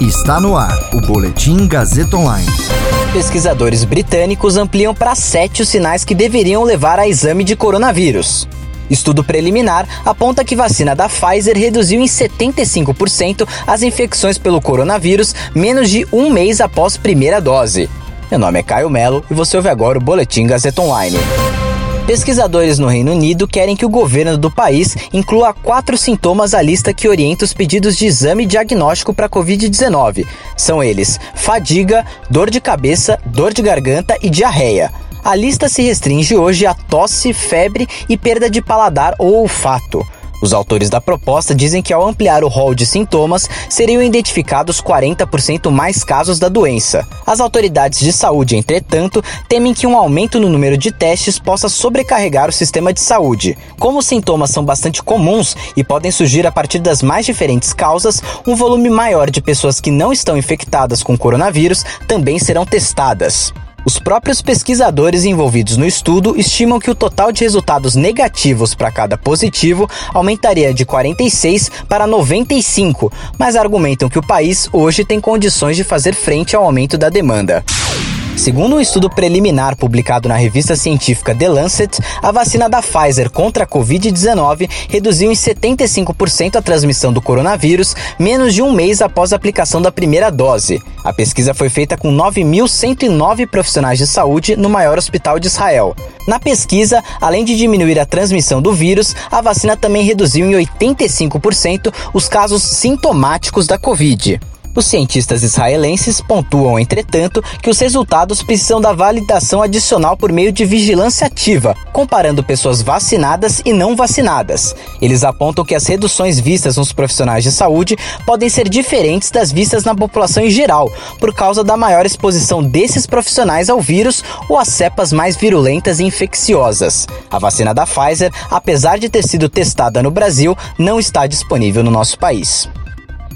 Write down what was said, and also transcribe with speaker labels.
Speaker 1: Está no ar o Boletim Gazeta Online.
Speaker 2: Pesquisadores britânicos ampliam para sete os sinais que deveriam levar a exame de coronavírus. Estudo preliminar aponta que vacina da Pfizer reduziu em 75% as infecções pelo coronavírus menos de um mês após primeira dose. Meu nome é Caio Melo e você ouve agora o Boletim Gazeta Online. Pesquisadores no Reino Unido querem que o governo do país inclua quatro sintomas à lista que orienta os pedidos de exame diagnóstico para Covid-19. São eles: fadiga, dor de cabeça, dor de garganta e diarreia. A lista se restringe hoje a tosse, febre e perda de paladar ou olfato. Os autores da proposta dizem que ao ampliar o rol de sintomas, seriam identificados 40% mais casos da doença. As autoridades de saúde, entretanto, temem que um aumento no número de testes possa sobrecarregar o sistema de saúde. Como os sintomas são bastante comuns e podem surgir a partir das mais diferentes causas, um volume maior de pessoas que não estão infectadas com coronavírus também serão testadas. Os próprios pesquisadores envolvidos no estudo estimam que o total de resultados negativos para cada positivo aumentaria de 46 para 95, mas argumentam que o país hoje tem condições de fazer frente ao aumento da demanda. Segundo um estudo preliminar publicado na revista científica The Lancet, a vacina da Pfizer contra a Covid-19 reduziu em 75% a transmissão do coronavírus menos de um mês após a aplicação da primeira dose. A pesquisa foi feita com 9.109 profissionais de saúde no maior hospital de Israel. Na pesquisa, além de diminuir a transmissão do vírus, a vacina também reduziu em 85% os casos sintomáticos da Covid. Os cientistas israelenses pontuam, entretanto, que os resultados precisam da validação adicional por meio de vigilância ativa, comparando pessoas vacinadas e não vacinadas. Eles apontam que as reduções vistas nos profissionais de saúde podem ser diferentes das vistas na população em geral, por causa da maior exposição desses profissionais ao vírus ou às cepas mais virulentas e infecciosas. A vacina da Pfizer, apesar de ter sido testada no Brasil, não está disponível no nosso país.